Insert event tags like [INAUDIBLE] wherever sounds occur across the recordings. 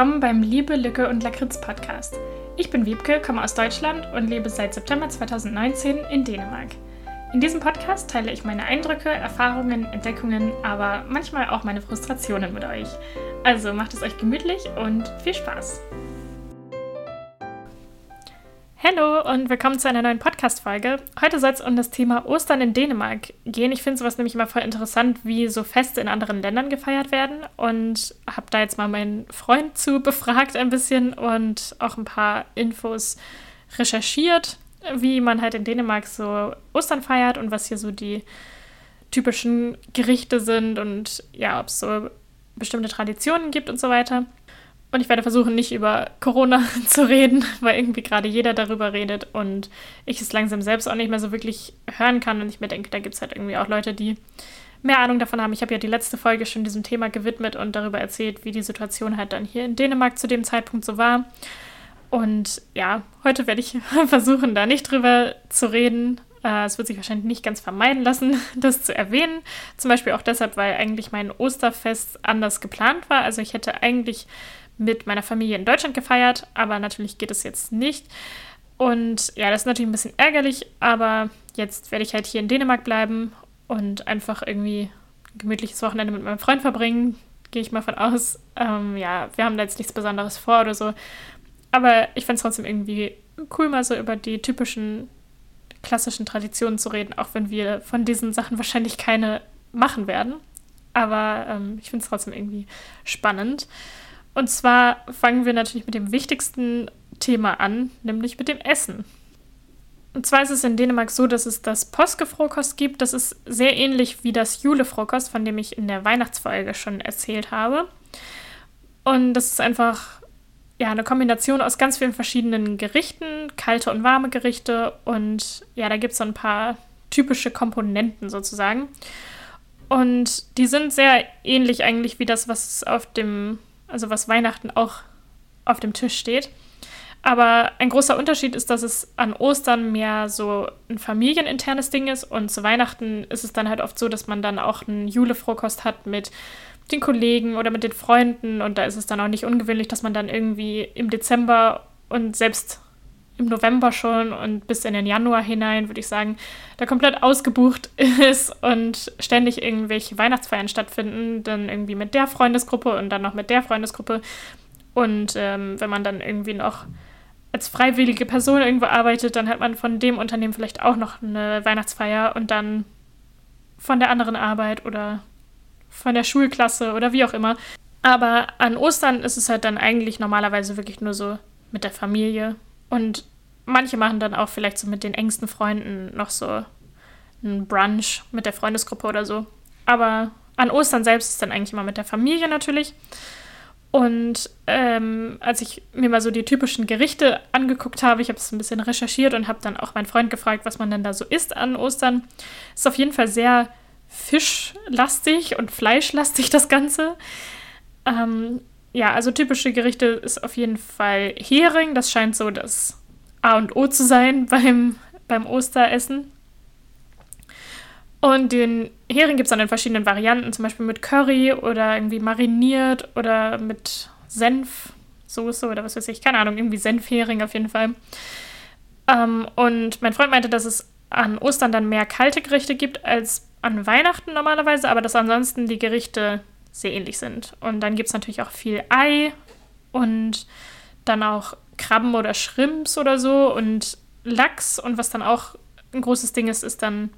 willkommen beim Liebe, Lücke und Lakritz Podcast. Ich bin Wiebke, komme aus Deutschland und lebe seit September 2019 in Dänemark. In diesem Podcast teile ich meine Eindrücke, Erfahrungen, Entdeckungen, aber manchmal auch meine Frustrationen mit euch. Also macht es euch gemütlich und viel Spaß! Hallo und willkommen zu einer neuen Podcast-Folge. Heute soll es um das Thema Ostern in Dänemark gehen. Ich finde sowas nämlich immer voll interessant, wie so Feste in anderen Ländern gefeiert werden und habe da jetzt mal meinen Freund zu befragt ein bisschen und auch ein paar Infos recherchiert, wie man halt in Dänemark so Ostern feiert und was hier so die typischen Gerichte sind und ja, ob es so bestimmte Traditionen gibt und so weiter. Und ich werde versuchen, nicht über Corona [LAUGHS] zu reden, weil irgendwie gerade jeder darüber redet und ich es langsam selbst auch nicht mehr so wirklich hören kann. Und ich mir denke, da gibt es halt irgendwie auch Leute, die mehr Ahnung davon haben. Ich habe ja die letzte Folge schon diesem Thema gewidmet und darüber erzählt, wie die Situation halt dann hier in Dänemark zu dem Zeitpunkt so war. Und ja, heute werde ich [LAUGHS] versuchen, da nicht drüber zu reden. Äh, es wird sich wahrscheinlich nicht ganz vermeiden lassen, [LAUGHS] das zu erwähnen. Zum Beispiel auch deshalb, weil eigentlich mein Osterfest anders geplant war. Also ich hätte eigentlich mit meiner Familie in Deutschland gefeiert, aber natürlich geht es jetzt nicht. Und ja, das ist natürlich ein bisschen ärgerlich, aber jetzt werde ich halt hier in Dänemark bleiben und einfach irgendwie ein gemütliches Wochenende mit meinem Freund verbringen, gehe ich mal von aus. Ähm, ja, wir haben da jetzt nichts Besonderes vor oder so. Aber ich finde es trotzdem irgendwie cool, mal so über die typischen klassischen Traditionen zu reden, auch wenn wir von diesen Sachen wahrscheinlich keine machen werden. Aber ähm, ich finde es trotzdem irgendwie spannend. Und zwar fangen wir natürlich mit dem wichtigsten Thema an, nämlich mit dem Essen. Und zwar ist es in Dänemark so, dass es das Påskefrokost gibt. Das ist sehr ähnlich wie das Julefrokost, von dem ich in der Weihnachtsfolge schon erzählt habe. Und das ist einfach ja, eine Kombination aus ganz vielen verschiedenen Gerichten, kalte und warme Gerichte. Und ja, da gibt es so ein paar typische Komponenten sozusagen. Und die sind sehr ähnlich eigentlich wie das, was auf dem also was Weihnachten auch auf dem Tisch steht. Aber ein großer Unterschied ist, dass es an Ostern mehr so ein familieninternes Ding ist und zu Weihnachten ist es dann halt oft so, dass man dann auch einen Julefrokost hat mit den Kollegen oder mit den Freunden und da ist es dann auch nicht ungewöhnlich, dass man dann irgendwie im Dezember und selbst im November schon und bis in den Januar hinein, würde ich sagen, da komplett ausgebucht [LAUGHS] ist und ständig irgendwelche Weihnachtsfeiern stattfinden, dann irgendwie mit der Freundesgruppe und dann noch mit der Freundesgruppe. Und ähm, wenn man dann irgendwie noch als freiwillige Person irgendwo arbeitet, dann hat man von dem Unternehmen vielleicht auch noch eine Weihnachtsfeier und dann von der anderen Arbeit oder von der Schulklasse oder wie auch immer. Aber an Ostern ist es halt dann eigentlich normalerweise wirklich nur so mit der Familie und manche machen dann auch vielleicht so mit den engsten Freunden noch so einen Brunch mit der Freundesgruppe oder so. Aber an Ostern selbst ist dann eigentlich immer mit der Familie natürlich. Und ähm, als ich mir mal so die typischen Gerichte angeguckt habe, ich habe es ein bisschen recherchiert und habe dann auch meinen Freund gefragt, was man denn da so isst an Ostern, ist auf jeden Fall sehr fischlastig und fleischlastig das Ganze. Ähm, ja, also typische Gerichte ist auf jeden Fall Hering. Das scheint so das A und O zu sein [LAUGHS] beim, beim Osteressen. Und den Hering gibt es dann in verschiedenen Varianten, zum Beispiel mit Curry oder irgendwie mariniert oder mit Senfsoße oder was weiß ich, keine Ahnung, irgendwie Senfhering auf jeden Fall. Ähm, und mein Freund meinte, dass es an Ostern dann mehr kalte Gerichte gibt als an Weihnachten normalerweise, aber dass ansonsten die Gerichte sehr ähnlich sind. Und dann gibt es natürlich auch viel Ei und dann auch Krabben oder Shrimps oder so und Lachs. Und was dann auch ein großes Ding ist, ist dann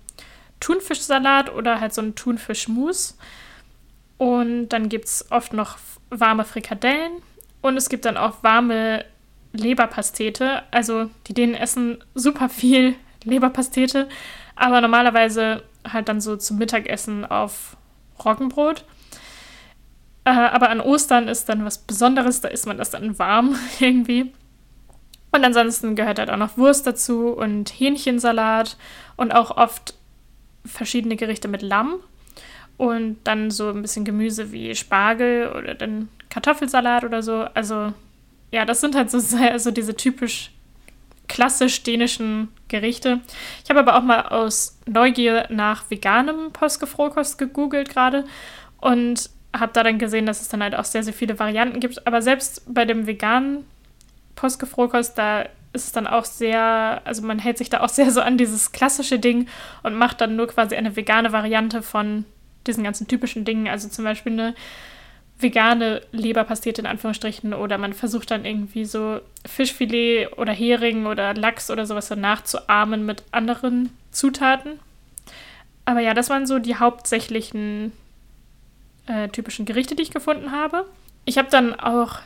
Thunfischsalat oder halt so ein Thunfischmus. Und dann gibt es oft noch warme Frikadellen. Und es gibt dann auch warme Leberpastete. Also die Dänen essen super viel [LAUGHS] Leberpastete, aber normalerweise halt dann so zum Mittagessen auf Roggenbrot. Äh, aber an Ostern ist dann was Besonderes, da isst man das dann warm [LAUGHS] irgendwie. Und ansonsten gehört halt auch noch Wurst dazu und Hähnchensalat und auch oft verschiedene Gerichte mit Lamm. Und dann so ein bisschen Gemüse wie Spargel oder dann Kartoffelsalat oder so. Also ja, das sind halt so, so diese typisch klassisch dänischen Gerichte. Ich habe aber auch mal aus Neugier nach veganem Påskefrokost gegoogelt gerade. Und habe da dann gesehen, dass es dann halt auch sehr, sehr viele Varianten gibt. Aber selbst bei dem veganen Postgefrokost, da ist es dann auch sehr, also man hält sich da auch [LAUGHS] sehr so an dieses klassische Ding und macht dann nur quasi eine vegane Variante von diesen ganzen typischen Dingen. Also zum Beispiel eine vegane Leberpastete in Anführungsstrichen oder man versucht dann irgendwie so Fischfilet oder Hering oder Lachs oder sowas so nachzuahmen mit anderen Zutaten. Aber ja, das waren so die hauptsächlichen äh, typischen Gerichte, die ich gefunden habe. Ich habe dann auch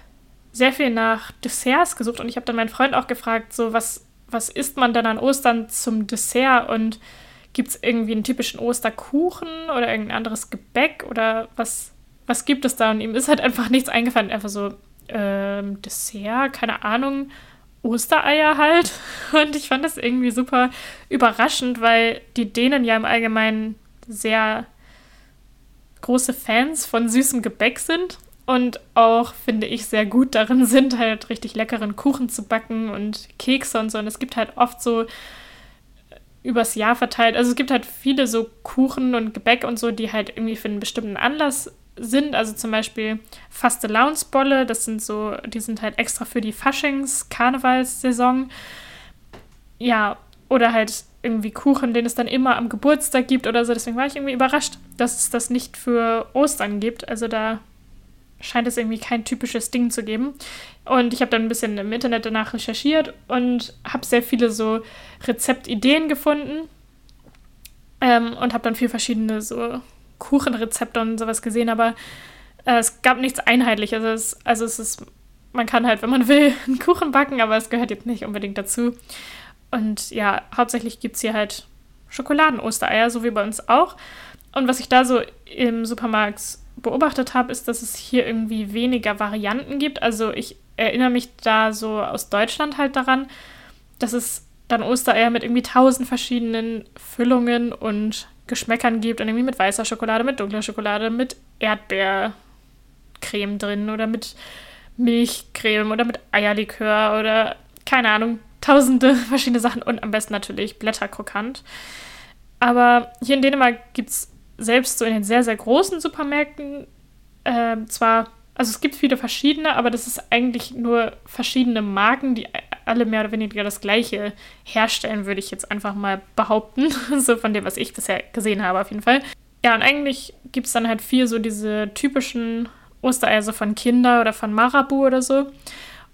sehr viel nach Desserts gesucht und ich habe dann meinen Freund auch gefragt, so was, was isst man denn an Ostern zum Dessert und gibt es irgendwie einen typischen Osterkuchen oder irgendein anderes Gebäck oder was, was gibt es da? Und ihm ist halt einfach nichts eingefallen. Einfach so, ähm, Dessert, keine Ahnung, Ostereier halt. [LAUGHS] Und ich fand das irgendwie super überraschend, weil die Dänen ja im Allgemeinen sehr große Fans von süßem Gebäck sind und auch, finde ich, sehr gut darin [LAUGHS] sind, halt richtig leckeren Kuchen zu backen und Kekse und so. Und es gibt halt oft so übers Jahr verteilt, also es gibt halt viele so Kuchen und Gebäck und so, die halt irgendwie für einen bestimmten Anlass sind. Also zum Beispiel Faste-Launsbolle, das sind so, die sind halt extra für die Faschings-Karnevalssaison. Ja, oder halt irgendwie Kuchen, den es dann immer am Geburtstag gibt oder so. Deswegen war ich irgendwie überrascht, dass es das nicht für Ostern gibt. Also da scheint es irgendwie kein typisches Ding zu geben. Und ich habe dann ein bisschen im Internet danach recherchiert und habe sehr viele so Rezeptideen gefunden ähm, und habe dann viel verschiedene so Kuchenrezepte und sowas gesehen, aber äh, es gab nichts Einheitliches. Also es, also es ist, man kann halt, wenn man will, [LAUGHS] einen Kuchen backen, aber es gehört jetzt nicht unbedingt dazu. Und ja, hauptsächlich gibt es hier halt Schokoladen-Ostereier, so wie bei uns auch. Und was ich da so im Supermarkt beobachtet habe, ist, dass es hier irgendwie weniger Varianten gibt. Also ich erinnere mich da so aus Deutschland halt daran, dass es dann Ostereier mit irgendwie tausend verschiedenen Füllungen und Geschmäckern gibt und irgendwie mit weißer Schokolade, mit dunkler Schokolade, mit Erdbeercreme drin oder mit Milchcreme oder mit Eierlikör oder keine Ahnung, tausende [LAUGHS] verschiedene Sachen und am besten natürlich Blätterkrokant. Aber hier in Dänemark gibt es selbst so in den sehr, sehr großen Supermärkten äh, zwar, also es gibt viele verschiedene, aber das ist eigentlich nur verschiedene Marken, die alle mehr oder weniger das gleiche herstellen, würde ich jetzt einfach mal behaupten. [LAUGHS] so von dem, was ich bisher gesehen habe, auf jeden Fall. Ja, und eigentlich gibt es dann halt viel so diese typischen Ostereier so von Kinder oder von Marabu oder so.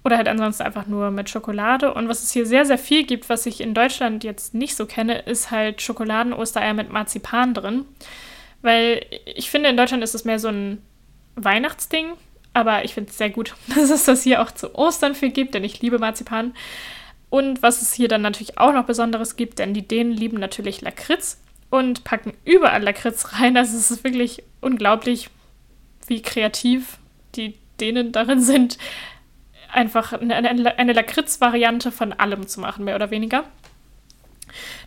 Oder halt ansonsten einfach nur mit Schokolade. Und was es hier sehr, sehr viel gibt, was ich in Deutschland jetzt nicht so kenne, ist halt Schokoladen-Ostereier mit Marzipan drin. Weil ich finde, in Deutschland ist es mehr so ein Weihnachtsding. Aber ich finde es sehr gut, [LAUGHS] dass es das hier auch zu Ostern viel gibt, denn ich liebe Marzipan. Und was es hier dann natürlich auch noch Besonderes gibt, denn die Dänen lieben natürlich Lakritz und packen überall Lakritz [LAUGHS] rein. Also es ist wirklich unglaublich, wie kreativ die Dänen darin sind, einfach eine, eine, eine Lakritz-Variante von allem zu machen, mehr oder weniger.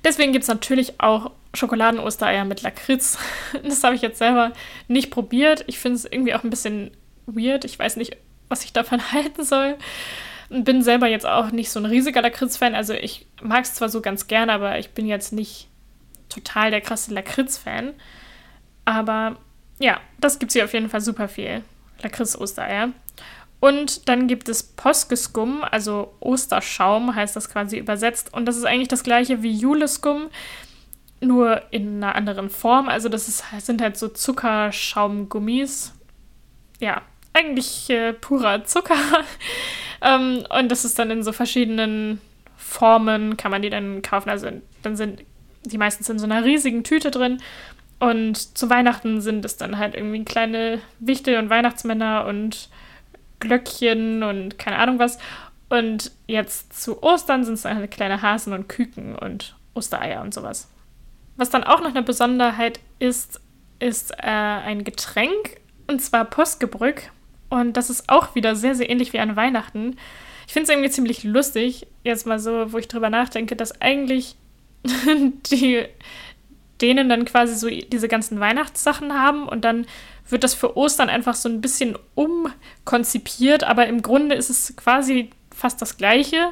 Deswegen gibt es natürlich auch Schokoladen-Ostereier mit Lakritz. [LAUGHS] Das habe ich jetzt selber nicht probiert. Ich finde es irgendwie auch ein bisschen weird. Ich weiß nicht, was ich davon [LAUGHS] halten soll. Bin selber jetzt auch nicht so ein riesiger Lakritz-Fan. Also ich mag es zwar so ganz gerne, aber ich bin jetzt nicht total der krasse Lakritz-Fan. Aber ja, das gibt es hier auf jeden Fall super viel. Lakritz-Ostereier. Und dann gibt es Poskeskum, also Osterschaum heißt das quasi übersetzt. Und das ist eigentlich das gleiche wie Juleskum, nur in einer anderen Form. Also das ist, sind halt so Zuckerschaumgummis. Ja, eigentlich äh, purer Zucker. [LAUGHS] ähm, und das ist dann in so verschiedenen Formen, kann man die dann kaufen. Also dann sind die meistens in so einer riesigen Tüte drin. Und zu Weihnachten sind es dann halt irgendwie kleine Wichtel und Weihnachtsmänner und Glöckchen und keine Ahnung was. Und jetzt zu Ostern sind es dann halt kleine Hasen und Küken und Ostereier und sowas. Was dann auch noch eine Besonderheit ist, ist äh, ein Getränk und zwar Postgebrück. Und das ist auch wieder sehr, sehr ähnlich wie an Weihnachten. Ich finde es irgendwie ziemlich lustig, jetzt mal so, wo ich drüber nachdenke, dass eigentlich [LAUGHS] die denen dann quasi so diese ganzen Weihnachtssachen haben und dann wird das für Ostern einfach so ein bisschen umkonzipiert, aber im Grunde ist es quasi fast das gleiche.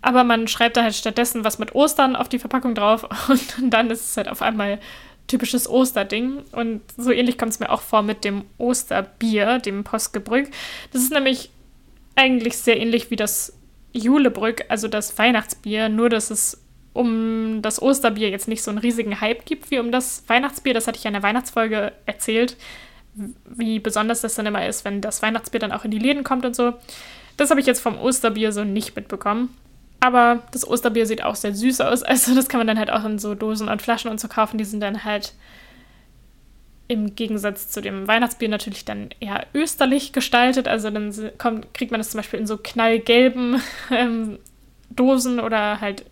Aber man schreibt da halt stattdessen was mit Ostern auf die Verpackung drauf [LAUGHS] und dann ist es halt auf einmal typisches Osterding. Und so ähnlich kommt es mir auch vor mit dem Osterbier, dem Postgebrück. Das ist nämlich eigentlich sehr ähnlich wie das Julebrück, also das Weihnachtsbier, nur dass es um das Osterbier jetzt nicht so einen riesigen Hype gibt wie um das Weihnachtsbier. Das hatte ich ja in der Weihnachtsfolge erzählt, wie besonders das dann immer ist, wenn das Weihnachtsbier dann auch in die Läden kommt und so. Das habe ich jetzt vom Osterbier so nicht mitbekommen. Aber das Osterbier sieht auch sehr süß aus. [LAUGHS] Also das kann man dann halt auch in so Dosen und Flaschen und so kaufen. Die sind dann halt im Gegensatz zu dem Weihnachtsbier natürlich dann eher österlich gestaltet. Also dann kommt, kriegt man das zum Beispiel in so knallgelben [LAUGHS] ähm, Dosen oder halt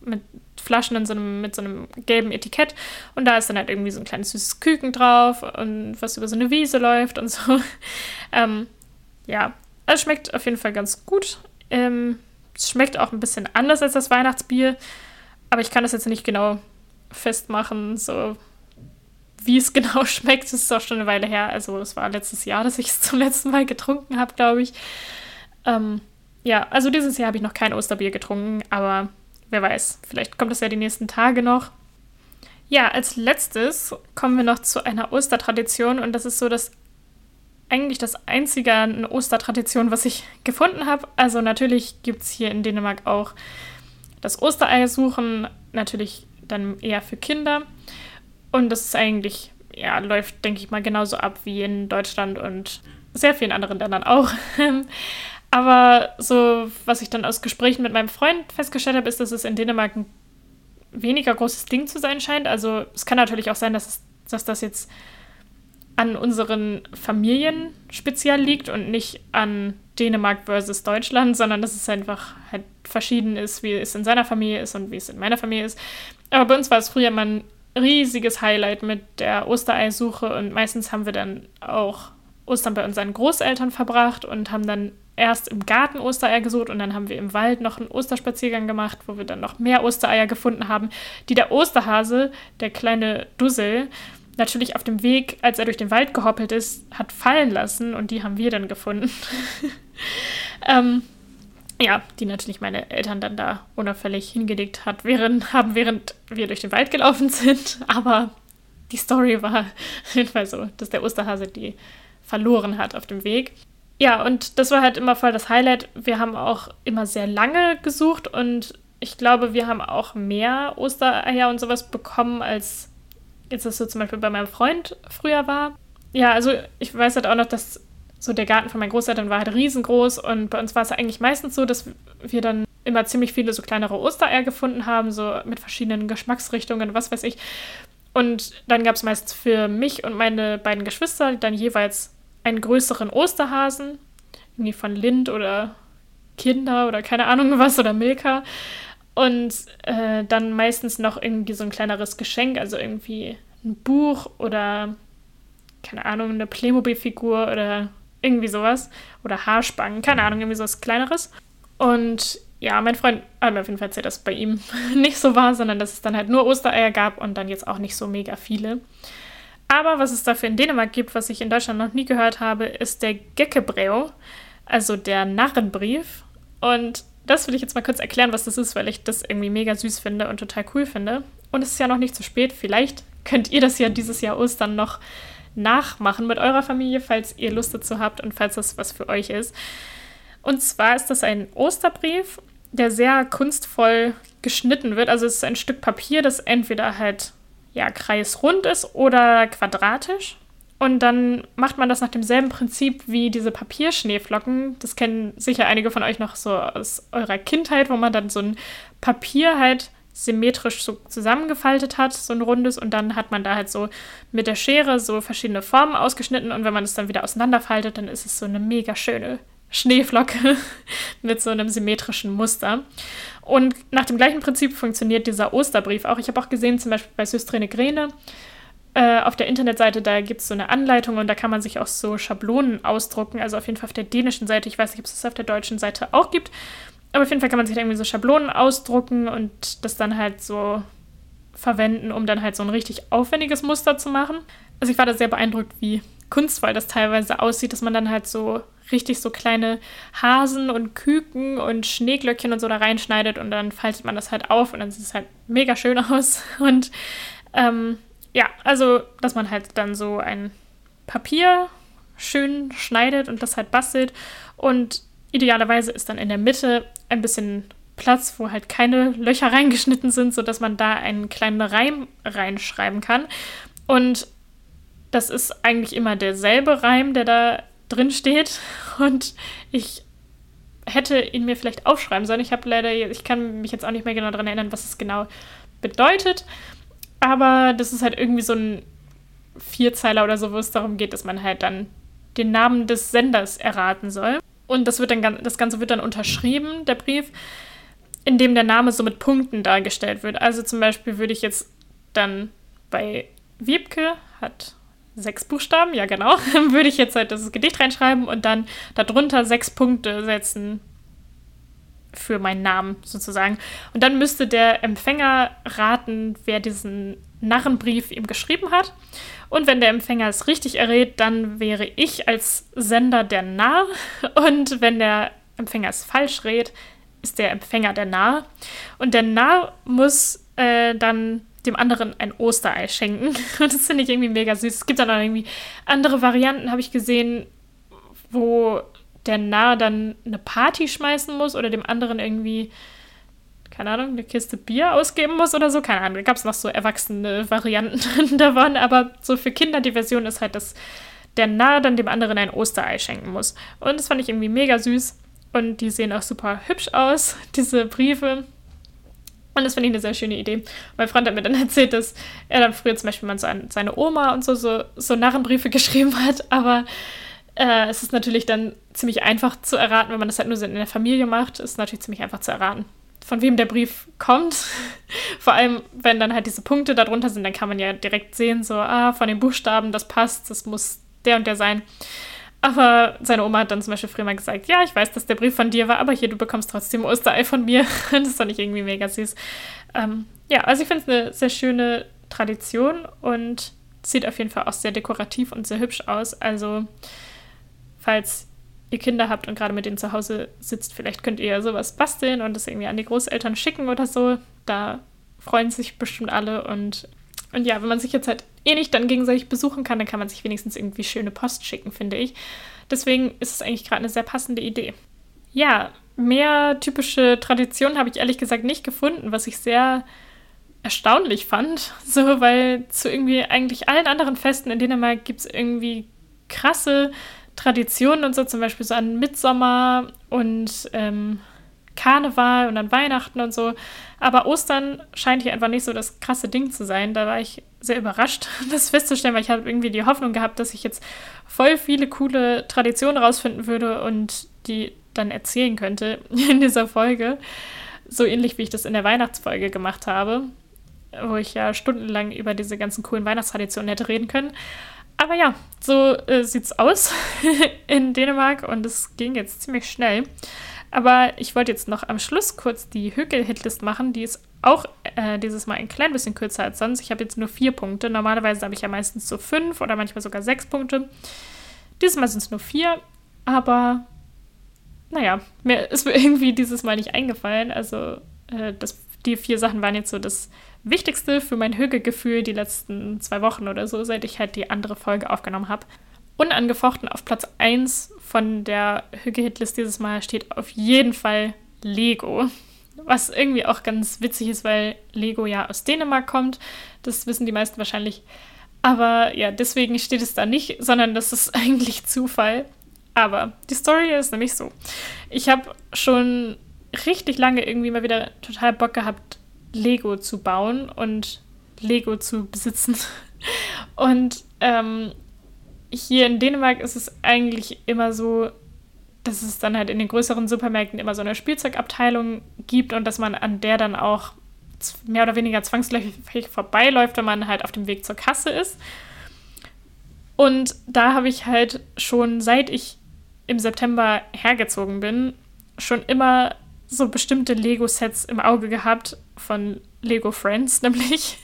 mit Flaschen in so einem, mit so einem gelben Etikett. Und da ist dann halt irgendwie so ein kleines süßes Küken drauf und was über so eine Wiese läuft und so. [LAUGHS] ähm, ja, es schmeckt auf jeden Fall ganz gut. Ähm, es schmeckt auch ein bisschen anders als das Weihnachtsbier, aber ich kann das jetzt nicht genau festmachen, so wie es [LAUGHS] genau schmeckt. Das ist auch schon eine Weile her. Also es war letztes Jahr, dass ich es zum letzten Mal getrunken habe, glaube ich. Ähm, ja, also dieses Jahr habe ich noch kein Osterbier getrunken, aber wer weiß, vielleicht kommt es ja die nächsten Tage noch. Ja, als letztes kommen wir noch zu einer Ostertradition und das ist so das eigentlich das einzige an Ostertradition, was ich gefunden habe. Also natürlich gibt es hier in Dänemark auch das Osterei suchen, natürlich dann eher für Kinder. Und das ist eigentlich, ja, läuft, denke ich mal, genauso ab wie in Deutschland und sehr vielen anderen Ländern auch. [LAUGHS] Aber so, was ich dann aus Gesprächen mit meinem Freund festgestellt habe, ist, dass es in Dänemark ein weniger großes Ding zu sein scheint. Also es kann natürlich auch sein, dass, es, dass das jetzt an unseren Familien speziell liegt und nicht an Dänemark versus Deutschland, sondern dass es einfach halt verschieden ist, wie es in seiner Familie ist und wie es in meiner Familie ist. Aber bei uns war es früher immer ein riesiges Highlight mit der Ostereisuche und meistens haben wir dann auch Ostern bei unseren Großeltern verbracht und haben dann erst im Garten Ostereier gesucht und dann haben wir im Wald noch einen Osterspaziergang gemacht, wo wir dann noch mehr Ostereier gefunden haben, die der Osterhase, der kleine Dussel, natürlich auf dem Weg, als er durch den Wald gehoppelt ist, hat fallen lassen und die haben wir dann gefunden. [LAUGHS] ähm, ja, die natürlich meine Eltern dann da unauffällig hingelegt hat, während, haben, während wir durch den Wald gelaufen [LAUGHS] sind. Aber die Story war [LAUGHS] auf jeden Fall so, dass der Osterhase die verloren hat auf dem Weg. Ja, und das war halt immer voll das Highlight. Wir haben auch immer sehr lange gesucht und ich glaube, wir haben auch mehr Ostereier und sowas bekommen, als jetzt das so zum Beispiel bei meinem Freund früher war. Ja, also ich weiß halt auch noch, dass so der Garten von meinen Großeltern war halt riesengroß und bei uns war es eigentlich meistens so, dass wir dann immer ziemlich viele so kleinere Ostereier gefunden haben, so mit verschiedenen Geschmacksrichtungen, was weiß ich. Und dann gab es meist für mich und meine beiden Geschwister dann jeweils einen größeren Osterhasen, irgendwie von Lind oder Kinder oder keine Ahnung [LAUGHS] was oder Milka. Und äh, dann meistens noch irgendwie so ein kleineres Geschenk, also irgendwie ein Buch oder keine Ahnung, eine Playmobil-Figur oder irgendwie sowas. Oder Haarspangen, keine Ahnung, irgendwie sowas Kleineres. Und ja, mein Freund hat mir auf jeden Fall erzählt, dass es bei ihm [LAUGHS] nicht so war, sondern dass es dann halt nur Ostereier gab und dann jetzt auch nicht so mega viele. Aber was es dafür in Dänemark gibt, was ich in Deutschland noch nie gehört habe, ist der Gekkebreo, also der Narrenbrief. Und das will ich jetzt mal kurz erklären, was das ist, weil ich das irgendwie mega süß finde und total cool finde. Und es ist ja noch nicht zu spät. Vielleicht könnt ihr das ja dieses Jahr Ostern noch nachmachen mit eurer Familie, falls ihr Lust dazu habt und falls das was für euch ist. Und zwar ist das ein Osterbrief, der sehr kunstvoll geschnitten wird. Also es ist ein Stück Papier, das entweder halt ja kreisrund ist oder quadratisch. Und dann macht man das nach demselben Prinzip wie diese Papierschneeflocken. Das kennen sicher einige von euch noch so aus eurer Kindheit, wo man dann so ein Papier halt symmetrisch so zusammengefaltet hat, so ein rundes, und dann hat man da halt so mit der Schere so verschiedene Formen ausgeschnitten und wenn man es dann wieder auseinanderfaltet, dann ist es so eine mega schöne Schneeflocke [LAUGHS] mit so einem symmetrischen Muster. Und nach dem gleichen Prinzip funktioniert dieser Osterbrief auch. Ich habe auch gesehen, zum Beispiel bei Systrene Grene, äh, auf der Internetseite, da gibt es so eine Anleitung und da kann man sich auch so Schablonen ausdrucken. Also auf jeden Fall auf der dänischen Seite. Ich weiß nicht, ob es das auf der deutschen Seite auch gibt. Aber auf jeden Fall kann man sich irgendwie so Schablonen ausdrucken und das dann halt so verwenden, um dann halt so ein richtig aufwendiges Muster zu machen. Also ich war da sehr beeindruckt, wie kunstvoll das teilweise aussieht, dass man dann halt so richtig so kleine Hasen und Küken und Schneeglöckchen und so da reinschneidet und dann faltet man das halt auf und dann sieht es halt mega schön [LAUGHS] aus. Und ähm, ja, also, dass man halt dann so ein Papier schön schneidet und das halt bastelt. Und idealerweise ist dann in der Mitte ein bisschen Platz, wo halt keine Löcher [LAUGHS] reingeschnitten sind, sodass man da einen kleinen Reim reinschreiben kann. Und das ist eigentlich immer derselbe Reim, der da drin steht. Und ich hätte ihn mir vielleicht aufschreiben sollen. Ich habe leider, ich kann mich jetzt auch nicht mehr genau daran erinnern, was es genau bedeutet. Aber das ist halt irgendwie so ein Vierzeiler oder so, wo es darum geht, dass man halt dann den Namen des Senders erraten soll. Und das, wird dann, das Ganze wird dann unterschrieben, der Brief, in dem der Name so mit Punkten dargestellt wird. Also zum Beispiel würde ich jetzt dann bei Wiebke, hat sechs Buchstaben, ja genau, [LAUGHS] würde ich jetzt halt das Gedicht reinschreiben und dann darunter sechs Punkte setzen für meinen Namen sozusagen. Und dann müsste der Empfänger raten, wer diesen Narrenbrief ihm geschrieben hat. Und wenn der Empfänger es richtig errät, dann wäre ich als Sender der Narr. [LAUGHS] Und wenn der Empfänger es falsch rät, ist der Empfänger der Narr. Und der Narr muss äh, dann dem anderen ein Osterei schenken. Und [LAUGHS] das finde ich irgendwie mega süß. Es gibt dann auch irgendwie andere Varianten, habe ich gesehen, wo der Narr dann eine Party schmeißen muss oder dem anderen irgendwie keine Ahnung, eine Kiste Bier ausgeben muss oder so. Keine Ahnung, da gab es noch so erwachsene Varianten [LAUGHS] davon, aber so für Kinder die Version ist halt, dass der Narr dann dem anderen ein Osterei schenken muss. Und das fand ich irgendwie mega süß. Und die sehen auch super hübsch aus, [LAUGHS] diese Briefe. Und das finde ich eine sehr schöne Idee. Mein Freund hat mir dann [LAUGHS] erzählt, dass er dann früher zum Beispiel mal so an seine Oma und so, so, so Narrenbriefe [LAUGHS] geschrieben hat, aber äh, es ist natürlich dann ziemlich einfach zu erraten, wenn man das halt nur in der Familie macht, ist natürlich ziemlich einfach zu erraten von wem der Brief kommt. [LAUGHS] Vor allem, wenn dann halt diese Punkte darunter sind, dann kann man ja direkt sehen, so, ah, von den Buchstaben, das passt, das muss der und der sein. Aber seine Oma hat dann zum Beispiel früher mal gesagt, ja, ich weiß, dass der Brief von dir war, aber hier, du bekommst trotzdem Osterei von mir. [LAUGHS] das fand ich irgendwie mega süß. Ähm, ja, also ich finde es eine sehr schöne Tradition und sieht auf jeden Fall auch sehr dekorativ und sehr hübsch aus. Also, falls ihr Kinder habt und gerade mit denen zu Hause sitzt, vielleicht könnt ihr sowas basteln und das irgendwie an die Großeltern schicken oder so. Da freuen sich bestimmt alle und, und ja, wenn man sich jetzt halt eh nicht dann gegenseitig besuchen kann, dann kann man sich wenigstens irgendwie schöne Post schicken, finde ich. Deswegen ist es eigentlich gerade eine sehr passende Idee. Ja, mehr typische Traditionen habe ich ehrlich gesagt nicht gefunden, was ich sehr erstaunlich fand. [LAUGHS] So, weil zu irgendwie eigentlich allen anderen Festen in Dänemark gibt es irgendwie krasse Traditionen und so, zum Beispiel so an Mitsommer und ähm, Karneval und an Weihnachten und so. Aber Ostern scheint hier einfach nicht so das krasse Ding zu sein. Da war ich sehr überrascht, [LAUGHS] das festzustellen, weil ich habe irgendwie die Hoffnung gehabt, dass ich jetzt voll viele coole Traditionen rausfinden würde und die dann erzählen könnte [LAUGHS] in dieser Folge. So ähnlich wie ich das in der Weihnachtsfolge gemacht habe, wo ich ja stundenlang über diese ganzen coolen Weihnachtstraditionen hätte reden können. Aber ja, so äh, sieht's aus [LAUGHS] in Dänemark und es ging jetzt ziemlich schnell. Aber ich wollte jetzt noch am Schluss kurz die Hökel-Hitlist machen. Die ist auch äh, dieses Mal ein klein bisschen kürzer als sonst. Ich habe jetzt nur vier Punkte. Normalerweise habe ich ja meistens so fünf oder manchmal sogar sechs Punkte. Dieses Mal sind es nur vier. Aber naja, mir [LAUGHS] ist mir irgendwie dieses Mal nicht eingefallen. Also äh, das, die vier Sachen waren jetzt so das Wichtigste für mein Hügelgefühl die letzten zwei Wochen oder so, seit ich halt die andere Folge aufgenommen habe. Unangefochten auf Platz 1 von der Hüge-Hitlist dieses Mal steht auf jeden Fall Lego. Was irgendwie auch ganz witzig ist, weil Lego ja aus Dänemark kommt. Das wissen die meisten wahrscheinlich. Aber ja, deswegen steht es da nicht, sondern das ist [LAUGHS] eigentlich Zufall. Aber die Story ist nämlich so. Ich habe schon richtig lange irgendwie mal wieder total Bock gehabt, Lego zu bauen und Lego zu besitzen. [LAUGHS] Und ähm, hier in Dänemark ist es eigentlich immer so, dass es dann halt in den größeren Supermärkten immer so eine Spielzeugabteilung gibt und dass man an der dann auch mehr oder weniger zwangsläufig vorbeiläuft, wenn man halt auf dem Weg zur Kasse ist. Und da habe ich halt schon seit ich im September hergezogen bin, schon immer so bestimmte Lego-Sets im Auge gehabt von Lego Friends, [LAUGHS] nämlich.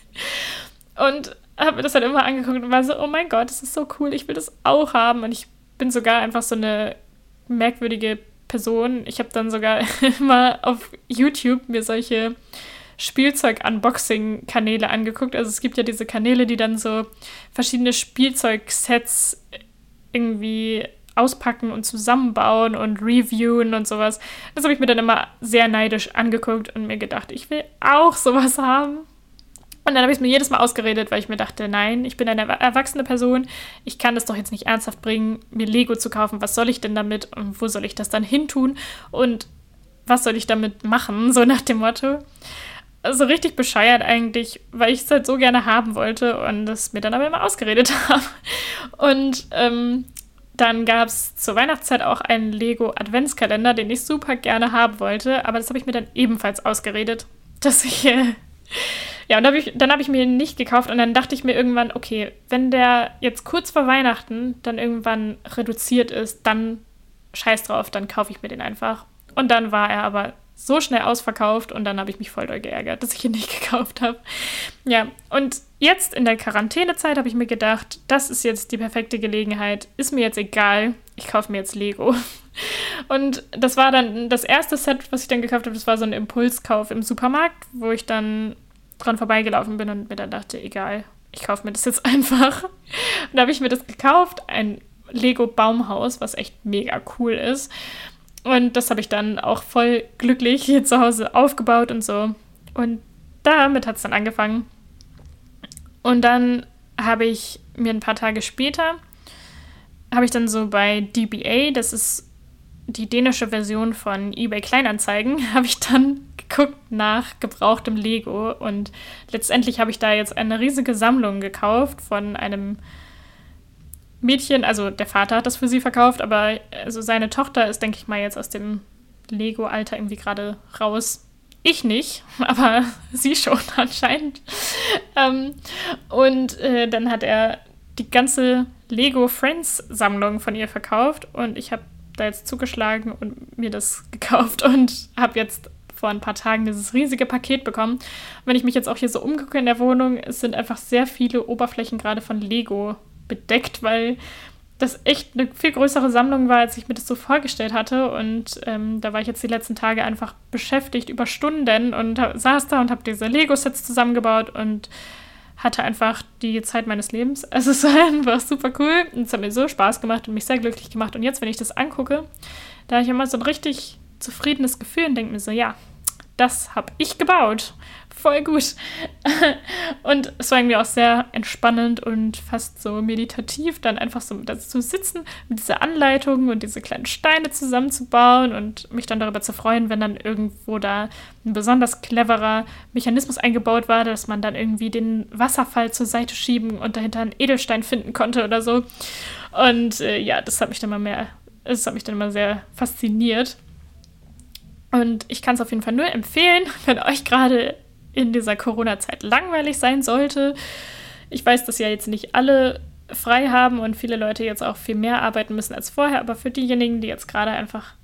Und habe mir das dann immer angeguckt und war so, oh mein Gott, das ist so cool, ich will das auch haben. Und ich bin sogar einfach so eine merkwürdige Person. Ich habe dann sogar [LAUGHS] immer auf YouTube mir solche Spielzeug-Unboxing-Kanäle angeguckt. Also es gibt ja diese Kanäle, die dann so verschiedene Spielzeugsets irgendwie auspacken und zusammenbauen und reviewen und sowas. Das habe ich mir dann immer sehr neidisch angeguckt und mir gedacht, ich will auch sowas haben. Und dann habe ich es mir jedes Mal ausgeredet, weil ich mir dachte, nein, ich bin eine erwachsene Person, ich kann das doch jetzt nicht ernsthaft bringen, mir Lego zu kaufen. Was soll ich denn damit und wo soll ich das dann hintun und was soll ich damit machen, so nach dem Motto. Also richtig bescheuert eigentlich, weil ich es halt so gerne haben wollte und es mir dann aber immer ausgeredet [LAUGHS] habe. Und ähm, dann gab es zur Weihnachtszeit auch einen Lego Adventskalender, den ich super gerne haben wollte, aber das habe ich mir dann ebenfalls ausgeredet, dass ich äh, ja, und hab ich, dann habe ich mir ihn nicht gekauft und dann dachte ich mir irgendwann, okay, wenn der jetzt kurz vor Weihnachten dann irgendwann reduziert ist, dann scheiß drauf, dann kaufe ich mir den einfach. Und dann war er aber so schnell ausverkauft und dann habe ich mich voll doll geärgert, dass ich ihn nicht [LAUGHS] gekauft habe. Ja, und jetzt in der Quarantänezeit habe ich mir gedacht, das ist jetzt die perfekte Gelegenheit, ist mir jetzt egal, ich kaufe mir jetzt Lego. [LAUGHS] Und das war dann das erste Set, was ich dann gekauft habe, das war so ein Impulskauf im Supermarkt, wo ich dann dran vorbeigelaufen bin und mir dann dachte, egal, ich kaufe mir das jetzt [LAUGHS] einfach. Und da habe ich mir das gekauft, ein Lego Baumhaus, was echt mega cool ist. Und das habe ich dann auch voll glücklich hier zu Hause aufgebaut und so. Und damit hat es dann angefangen. Und dann habe ich mir ein paar Tage später, habe ich dann so bei DBA, das ist die dänische Version von eBay Kleinanzeigen, [LAUGHS] habe ich dann geguckt nach gebrauchtem Lego und letztendlich habe ich da jetzt eine riesige Sammlung gekauft von einem Mädchen, also der Vater hat das für sie verkauft, aber also seine Tochter ist, denke ich mal, jetzt aus dem Lego-Alter irgendwie gerade raus. Ich nicht, [LAUGHS] aber [LAUGHS] sie schon anscheinend. ähm, und äh, dann hat er die ganze Lego Friends Sammlung von ihr verkauft und ich habe da jetzt zugeschlagen und mir das [LAUGHS] gekauft und habe jetzt vor ein paar Tagen dieses riesige Paket bekommen. Und wenn ich mich jetzt auch hier so umgucke in der Wohnung, es sind einfach sehr viele Oberflächen gerade von Lego bedeckt, weil das echt eine viel größere Sammlung war, als ich mir das so vorgestellt hatte. Und ähm, da war ich jetzt die letzten Tage einfach beschäftigt über Stunden und saß da und habe diese Lego-Sets zusammengebaut und hatte einfach die Zeit meines Lebens. [LAUGHS] Also es war einfach super cool und es hat mir so Spaß gemacht und mich sehr glücklich gemacht. Und jetzt, wenn ich das angucke, da habe ich immer so ein richtig zufriedenes Gefühl und denke mir so, ja, das habe ich gebaut voll gut. [LAUGHS] Und es war irgendwie auch sehr entspannend und fast so meditativ, dann einfach so da zu sitzen, mit dieser Anleitung und diese kleinen Steine zusammenzubauen und mich dann darüber zu freuen, wenn dann irgendwo da ein besonders cleverer Mechanismus eingebaut war, dass man dann irgendwie den Wasserfall zur Seite schieben und dahinter einen Edelstein finden konnte oder so. Und äh, ja, das hat mich dann mal mehr, das hat mich dann immer sehr fasziniert. Und ich kann es auf jeden Fall nur empfehlen, [LAUGHS] wenn euch gerade in dieser Corona-Zeit langweilig sein sollte. Ich weiß, dass ja jetzt nicht alle frei haben und viele Leute jetzt auch viel mehr arbeiten müssen als vorher, aber für diejenigen, die jetzt gerade einfach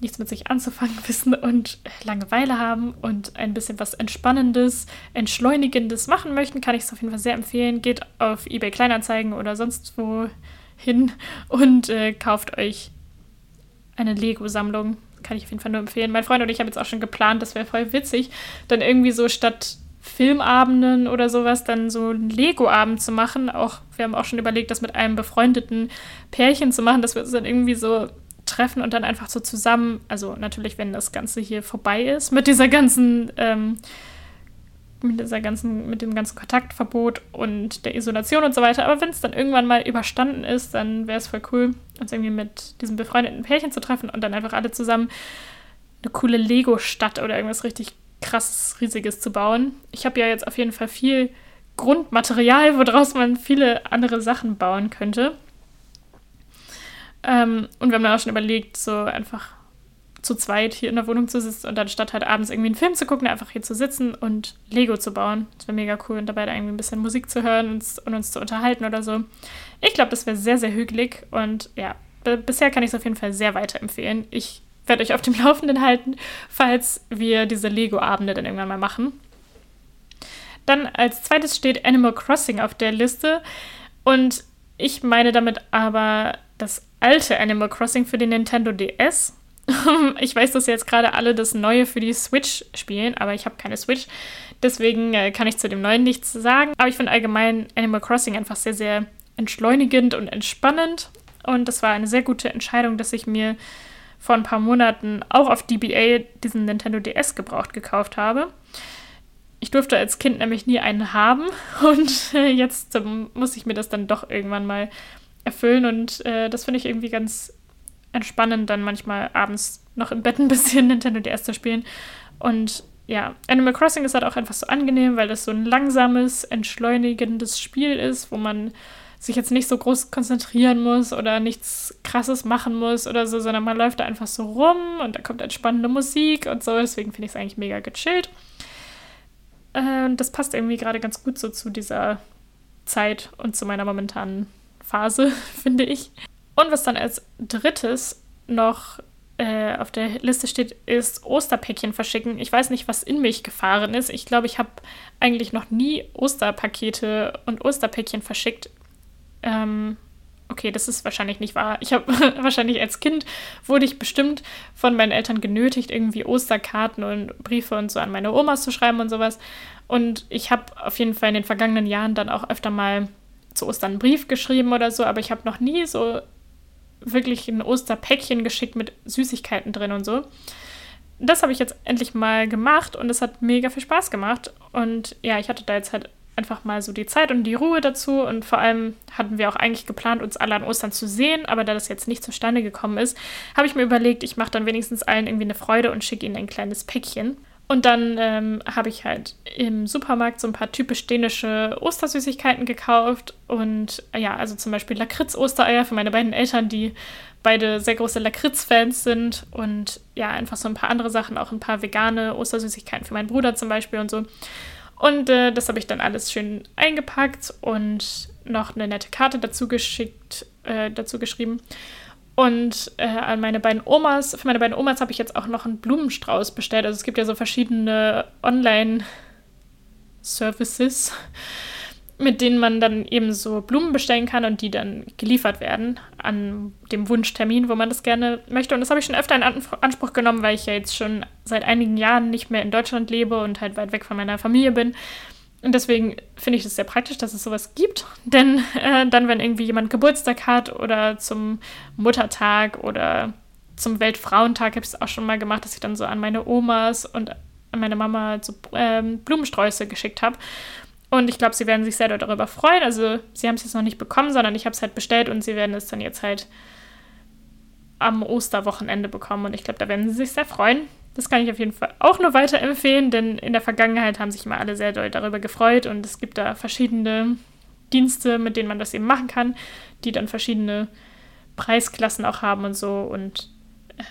nichts mit sich anzufangen [LAUGHS] wissen und Langeweile haben und ein bisschen was Entspannendes, Entschleunigendes machen möchten, kann ich es auf jeden Fall sehr empfehlen. Geht auf eBay Kleinanzeigen oder sonst wo hin und äh, kauft euch eine Lego-Sammlung kann ich auf jeden Fall nur empfehlen. Mein Freund und ich haben jetzt auch schon geplant, das wäre voll witzig, dann irgendwie so statt Filmabenden oder sowas dann so einen Lego-Abend zu machen. Auch wir haben auch schon überlegt, das mit einem befreundeten Pärchen zu machen, dass wir uns dann irgendwie so treffen und dann einfach so zusammen, also natürlich, wenn das Ganze hier vorbei ist, mit dieser ganzen ähm, mit dieser ganzen, mit dem ganzen Kontaktverbot und der Isolation und so weiter. Aber wenn es dann irgendwann mal überstanden ist, dann wäre es voll cool, uns irgendwie mit diesem befreundeten Pärchen zu treffen und dann einfach alle zusammen eine coole Lego-Stadt oder irgendwas richtig krasses, riesiges zu bauen. Ich habe ja jetzt auf jeden Fall viel Grundmaterial, woraus man viele andere Sachen bauen könnte. Ähm, und wir haben dann auch schon überlegt, so einfach zu zweit hier in der Wohnung zu sitzen und anstatt halt abends irgendwie einen Film zu gucken, einfach hier zu sitzen und Lego zu bauen. Das wäre mega cool und dabei da irgendwie ein bisschen Musik zu hören und, und uns zu unterhalten oder so. Ich glaube, das wäre sehr, sehr hügelig und ja, bisher kann ich es auf jeden Fall sehr weiterempfehlen. Ich werde euch auf dem [LAUGHS] Laufenden halten, falls wir diese Lego-Abende dann irgendwann mal machen. Dann als zweites steht Animal Crossing auf der Liste und ich meine damit aber das alte Animal Crossing für den Nintendo DS [LAUGHS] ich weiß, dass jetzt gerade alle das Neue für die Switch spielen, aber ich habe keine Switch. Deswegen äh, kann ich zu dem Neuen nichts sagen. Aber ich finde allgemein Animal Crossing einfach sehr, sehr entschleunigend und entspannend. Und das war eine sehr gute Entscheidung, dass ich mir vor ein paar Monaten auch auf DBA diesen Nintendo DS gebraucht gekauft habe. Ich durfte als Kind nämlich nie einen haben [LAUGHS] und äh, jetzt ähm, muss ich mir das dann doch irgendwann mal erfüllen und äh, das finde ich irgendwie ganz entspannend, dann manchmal abends noch im Bett ein bisschen [LAUGHS] Nintendo DS zu spielen. Und ja, Animal Crossing ist halt auch einfach so angenehm, weil das so ein langsames, entschleunigendes Spiel ist, wo man sich jetzt nicht so groß konzentrieren muss oder nichts Krasses machen muss oder so, sondern man läuft da einfach so rum und da kommt entspannende Musik und so. Deswegen finde ich es eigentlich mega gechillt. Äh, das passt irgendwie gerade ganz gut so zu dieser Zeit und zu meiner momentanen Phase, [LAUGHS] finde ich. Und was dann als drittes noch äh, auf der Liste steht, ist Osterpäckchen verschicken. Ich weiß nicht, was in mich gefahren ist. Ich glaube, ich habe eigentlich noch nie Osterpakete und Osterpäckchen verschickt. Ähm, okay, das ist wahrscheinlich nicht wahr. Ich habe [LAUGHS] wahrscheinlich als Kind wurde ich bestimmt von meinen Eltern genötigt, irgendwie Osterkarten und Briefe und so an meine Omas zu schreiben und sowas. Und ich habe auf jeden Fall in den vergangenen Jahren dann auch öfter mal zu Ostern einen Brief geschrieben oder so, aber ich habe noch nie so wirklich ein Osterpäckchen geschickt mit Süßigkeiten drin und so. Das habe ich jetzt endlich mal gemacht und es hat mega viel Spaß gemacht. Und ja, ich hatte da jetzt halt einfach mal so die Zeit und die Ruhe dazu. Und vor allem hatten wir auch eigentlich geplant, uns alle an Ostern zu sehen. Aber da das jetzt nicht zustande gekommen ist, habe ich mir überlegt, ich mache dann wenigstens allen irgendwie eine Freude und schicke ihnen ein kleines Päckchen. Und dann ähm, habe ich halt im Supermarkt so ein paar typisch dänische Ostersüßigkeiten gekauft. Und ja, also zum Beispiel Lakritz-Ostereier für meine beiden Eltern, die beide sehr große Lakritz-Fans sind. Und ja, einfach so ein paar andere Sachen, auch ein paar vegane Ostersüßigkeiten für meinen Bruder zum Beispiel und so. Und äh, das habe ich dann alles schön eingepackt und noch eine nette Karte dazu geschickt, äh, dazu geschrieben. Und äh, an meine beiden Omas, für meine beiden Omas habe ich jetzt auch noch einen Blumenstrauß bestellt. Also es gibt ja so verschiedene Online-Services, mit denen man dann eben so Blumen bestellen kann und die dann geliefert werden an dem Wunschtermin, wo man das gerne möchte. Und das habe ich schon öfter in Anspruch genommen, weil ich ja jetzt schon seit einigen Jahren nicht mehr in Deutschland lebe und halt weit weg von meiner Familie bin. Und deswegen finde ich es sehr praktisch, dass es sowas gibt. Denn äh, dann, wenn irgendwie jemand Geburtstag hat oder zum Muttertag oder zum Weltfrauentag, habe ich es auch schon mal gemacht, dass ich dann so an meine Omas und an meine Mama so ähm, Blumensträuße geschickt habe. Und ich glaube, sie werden sich sehr darüber freuen. Also, sie haben es jetzt noch nicht bekommen, sondern ich habe es halt bestellt und sie werden es dann jetzt halt am Osterwochenende bekommen. Und ich glaube, da werden sie sich sehr freuen. Das kann ich auf jeden Fall auch nur weiterempfehlen, denn in der Vergangenheit haben sich immer alle sehr doll darüber gefreut und es gibt da verschiedene Dienste, mit denen man das eben machen kann, die dann verschiedene Preisklassen auch haben und so. Und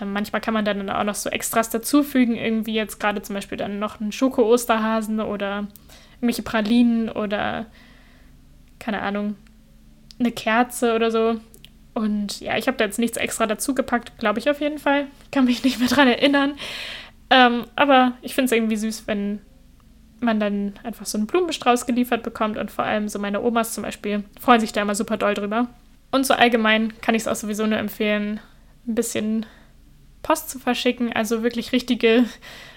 äh, manchmal kann man dann auch noch so Extras dazufügen, irgendwie jetzt gerade zum Beispiel dann noch einen Schoko-Osterhasen oder irgendwelche Pralinen oder keine Ahnung, eine Kerze oder so. Und ja, ich habe da jetzt nichts extra dazu gepackt, glaube ich auf jeden Fall. Kann mich nicht mehr dran erinnern. Ähm, aber ich finde es irgendwie süß, wenn man dann einfach so einen Blumenstrauß geliefert bekommt und vor allem so meine Omas zum Beispiel freuen sich da immer super doll drüber. Und so allgemein kann ich es auch sowieso nur empfehlen, ein bisschen Post zu verschicken, also wirklich richtige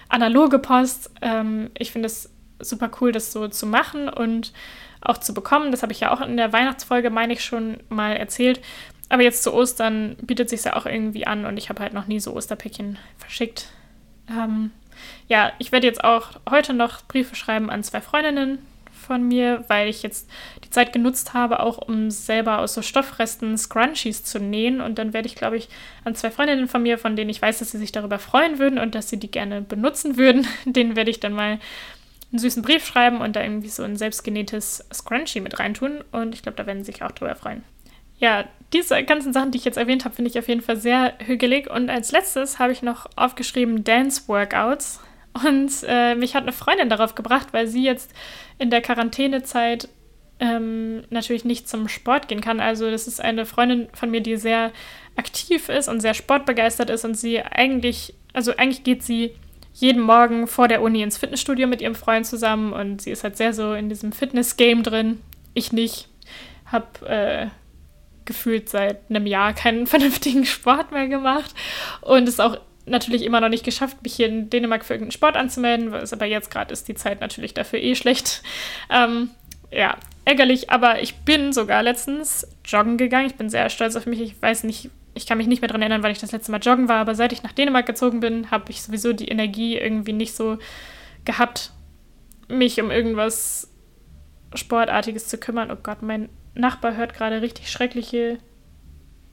analoge Post. Ähm, ich finde es super cool, das so zu machen und auch zu bekommen. Das habe ich ja auch in der Weihnachtsfolge, meine ich, schon mal erzählt. Aber jetzt zu Ostern bietet sich ja auch irgendwie an und ich habe halt noch nie so Osterpäckchen verschickt. Ähm, ja, ich werde jetzt auch heute noch Briefe schreiben an zwei Freundinnen von mir, weil ich jetzt die Zeit genutzt habe, auch um selber aus so Stoffresten Scrunchies zu nähen. Und dann werde ich, glaube ich, an zwei Freundinnen von mir, von denen ich weiß, dass sie sich darüber freuen würden und dass sie die gerne benutzen würden, [LAUGHS] denen werde ich dann mal einen süßen Brief schreiben und da irgendwie so ein selbstgenähtes Scrunchie mit reintun. Und ich glaube, da werden sie sich auch drüber freuen ja, diese ganzen Sachen, die ich jetzt erwähnt habe, finde ich auf jeden Fall sehr hügelig. Und als letztes habe ich noch aufgeschrieben Dance-Workouts. Und äh, mich hat eine Freundin darauf gebracht, weil sie jetzt in der Quarantänezeit ähm, natürlich nicht zum Sport gehen kann. Also das ist eine Freundin von mir, die sehr aktiv ist und sehr sportbegeistert ist und sie eigentlich, also eigentlich geht sie jeden Morgen vor der Uni ins Fitnessstudio mit ihrem Freund zusammen und sie ist halt sehr so in diesem Fitness-Game drin. Ich nicht. Hab äh, gefühlt seit einem Jahr keinen [LAUGHS] vernünftigen Sport mehr gemacht und ist auch natürlich immer noch nicht geschafft, mich hier in Dänemark für irgendeinen Sport anzumelden, was aber jetzt gerade ist die Zeit natürlich dafür eh schlecht. [LAUGHS] Ähm, ja, ärgerlich, aber ich bin sogar letztens joggen gegangen. Ich bin sehr stolz auf mich. Ich weiß nicht, ich kann mich nicht mehr daran erinnern, weil ich das letzte Mal joggen war, aber seit ich nach Dänemark gezogen bin, habe ich sowieso die Energie irgendwie nicht so gehabt, mich um irgendwas Sportartiges zu kümmern. Oh Gott, mein Nachbar hört gerade richtig schreckliche,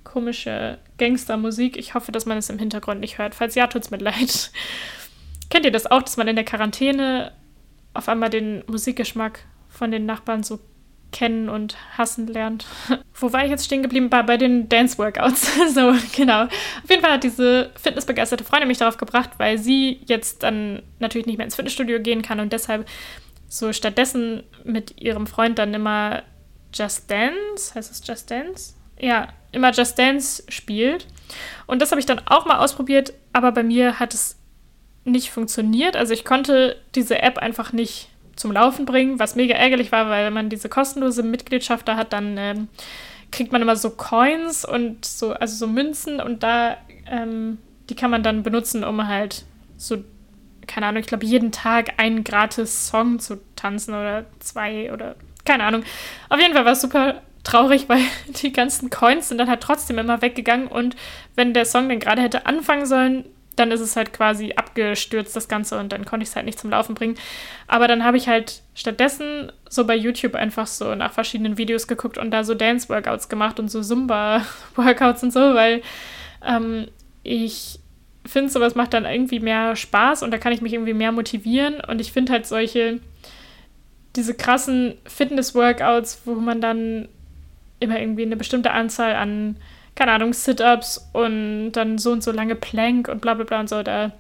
komische Gangstermusik. Ich hoffe, dass man es im Hintergrund nicht hört. Falls ja, tut es mir leid. [LAUGHS] Kennt ihr das auch, dass man in der Quarantäne auf einmal den Musikgeschmack von den Nachbarn so kennen und hassen lernt. [LAUGHS] Wo war ich jetzt stehen geblieben? Bei, bei den Dance-Workouts. [LAUGHS] so, genau. Auf jeden Fall hat diese fitnessbegeisterte Freundin mich darauf gebracht, weil sie jetzt dann natürlich nicht mehr ins Fitnessstudio gehen kann und deshalb so stattdessen mit ihrem Freund dann immer Just Dance, heißt es Just Dance? Ja, immer Just Dance spielt. Und das habe ich dann auch mal ausprobiert, aber bei mir hat es nicht funktioniert. Also ich konnte diese App einfach nicht zum Laufen bringen, was mega ärgerlich war, weil wenn man diese kostenlose Mitgliedschaft da hat, dann ähm, kriegt man immer so Coins und so, also so Münzen und da, ähm, die kann man dann benutzen, um halt so, keine Ahnung, ich glaube, jeden Tag einen gratis Song zu tanzen oder zwei oder keine Ahnung. Auf jeden Fall war es super traurig, weil [LAUGHS] die ganzen Coins sind dann halt trotzdem immer weggegangen und wenn der Song dann gerade hätte anfangen sollen, dann ist es halt quasi abgestürzt, das Ganze, und dann konnte ich es halt nicht zum Laufen bringen. Aber dann habe ich halt stattdessen so bei YouTube einfach so nach verschiedenen Videos geguckt und da so Dance-Workouts gemacht und so Zumba-Workouts und so, weil ähm, ich finde, sowas macht dann irgendwie mehr Spaß und da kann ich mich irgendwie mehr motivieren. Und ich finde halt solche, diese krassen Fitness-Workouts, wo man dann immer irgendwie eine bestimmte Anzahl an keine Ahnung, Sit-Ups und dann so und so lange Plank und bla bla bla und so, da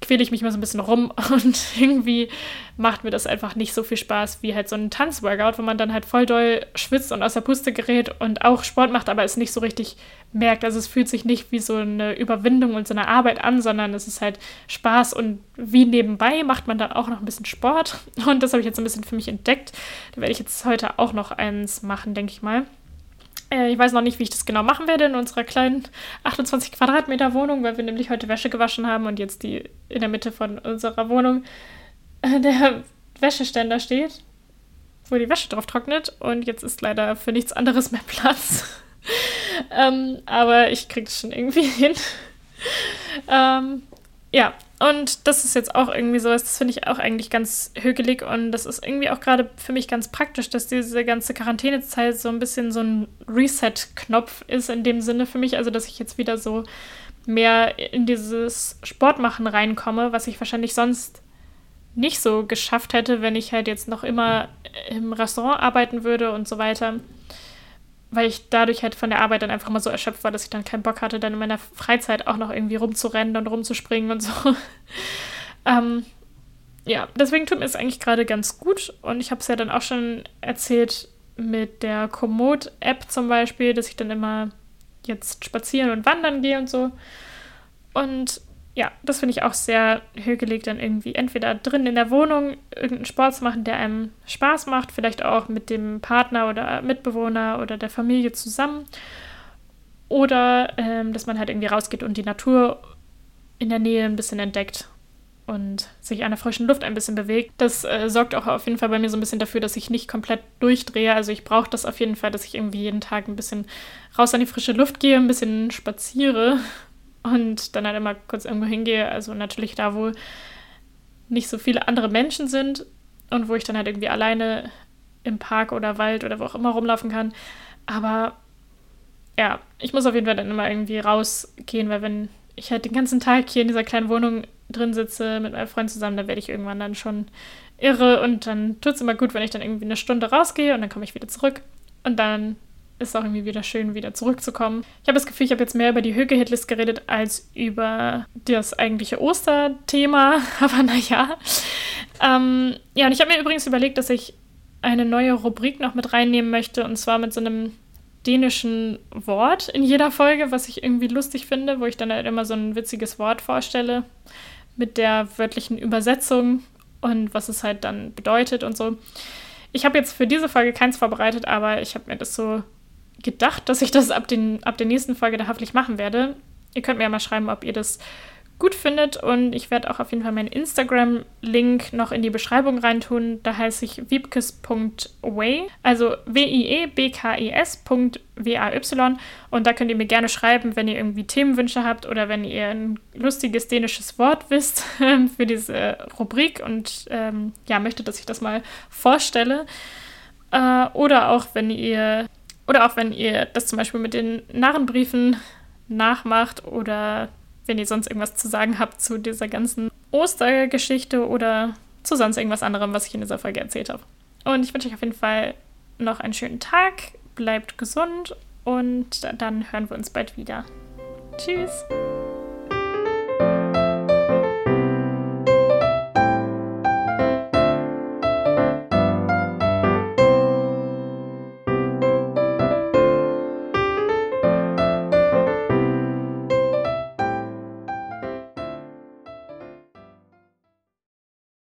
quäle ich mich mal so ein bisschen rum [LAUGHS] und irgendwie macht mir das einfach nicht so viel Spaß wie halt so ein Tanzworkout, wo man dann halt voll doll schwitzt und aus der Puste gerät und auch Sport macht, aber es nicht so richtig merkt. Also es fühlt sich nicht wie so eine Überwindung und so eine Arbeit an, sondern es ist halt Spaß und wie nebenbei macht man dann auch noch ein bisschen Sport [LAUGHS] und das habe ich jetzt ein bisschen für mich entdeckt. Da werde ich jetzt heute auch noch eins machen, denke ich mal. Äh, ich weiß noch nicht, wie ich das genau machen werde in unserer kleinen 28 Quadratmeter Wohnung, weil wir nämlich heute Wäsche gewaschen haben und jetzt die in der Mitte von unserer Wohnung äh, der [LAUGHS] Wäscheständer steht, wo die Wäsche drauf trocknet. Und jetzt ist leider für nichts anderes mehr Platz. [LAUGHS] ähm, aber ich kriege es schon irgendwie [LAUGHS] hin. ähm, ja, und das ist jetzt auch irgendwie so, das finde ich auch eigentlich ganz hügelig. Und das ist irgendwie auch gerade für mich ganz praktisch, dass diese ganze Quarantänezeit so ein bisschen so ein Reset-Knopf ist in dem Sinne für mich, also dass ich jetzt wieder so mehr in dieses Sportmachen reinkomme, was ich wahrscheinlich sonst nicht so geschafft hätte, wenn ich halt jetzt noch immer im Restaurant arbeiten würde und so weiter weil ich dadurch halt von der Arbeit dann einfach mal so erschöpft war, dass ich dann keinen Bock hatte, dann in meiner Freizeit auch noch irgendwie rumzurennen und rumzuspringen und so. [LAUGHS] ähm, ja, deswegen tut mir es eigentlich gerade ganz gut. Und ich habe es ja dann auch schon erzählt mit der Komoot-App zum Beispiel, dass ich dann immer jetzt spazieren und wandern gehe und so. Und ja, das finde ich auch sehr hügelig, dann irgendwie entweder drin in der Wohnung irgendeinen Sport zu machen, der einem Spaß macht, vielleicht auch mit dem Partner oder Mitbewohner oder der Familie zusammen. Oder ähm, dass man halt irgendwie rausgeht und die Natur in der Nähe ein bisschen entdeckt und sich an der frischen Luft ein bisschen bewegt. Das äh, sorgt auch auf jeden Fall bei mir so ein bisschen dafür, dass ich nicht komplett durchdrehe. Also ich brauche das auf jeden Fall, dass ich irgendwie jeden Tag ein bisschen raus an die frische Luft gehe, ein bisschen spaziere und dann halt immer kurz irgendwo hingehe. Also natürlich da, wo nicht so viele andere Menschen sind und wo ich dann halt irgendwie alleine im Park oder Wald oder wo auch immer rumlaufen kann. Aber ja, ich muss auf jeden Fall dann immer irgendwie rausgehen, weil wenn ich halt den ganzen Tag hier in dieser kleinen Wohnung drin sitze mit meinem Freund zusammen, dann werde ich irgendwann dann schon irre und dann tut es immer gut, wenn ich dann irgendwie eine Stunde rausgehe und dann komme ich wieder zurück und dann ist auch irgendwie wieder schön, wieder zurückzukommen. Ich habe das Gefühl, ich habe jetzt mehr über die Höge-Hitlist geredet als über das eigentliche Osterthema. [LAUGHS] Aber naja. Ähm, ja, und ich habe mir übrigens überlegt, dass ich eine neue Rubrik noch mit reinnehmen möchte. Und zwar mit so einem dänischen Wort in jeder Folge, was ich irgendwie lustig finde, wo ich dann halt immer so ein witziges Wort vorstelle mit der wörtlichen Übersetzung und was es halt dann bedeutet und so. Ich habe jetzt für diese Folge keins vorbereitet, aber ich habe mir das so gedacht, dass ich das ab, den, ab der nächsten Folge da hoffentlich machen werde. Ihr könnt mir ja mal schreiben, ob ihr das gut findet. Und ich werde auch auf jeden Fall meinen Instagram-Link noch in die Beschreibung reintun. Da heiße ich wiebkes.way, also W-I-E-B-K-E-S.W-A-Y. Und da könnt ihr mir gerne schreiben, wenn ihr irgendwie Themenwünsche habt oder wenn ihr ein lustiges dänisches Wort wisst [LAUGHS] für diese Rubrik und ähm, ja, möchtet, dass ich das mal vorstelle. Äh, oder auch wenn ihr oder auch wenn ihr das zum Beispiel mit den Narrenbriefen nachmacht oder wenn ihr sonst irgendwas zu sagen habt zu dieser ganzen Ostergeschichte oder zu sonst irgendwas anderem, was ich in dieser Folge erzählt habe. Und ich wünsche euch auf jeden Fall noch einen schönen Tag, bleibt gesund und dann hören wir uns bald wieder. Tschüss!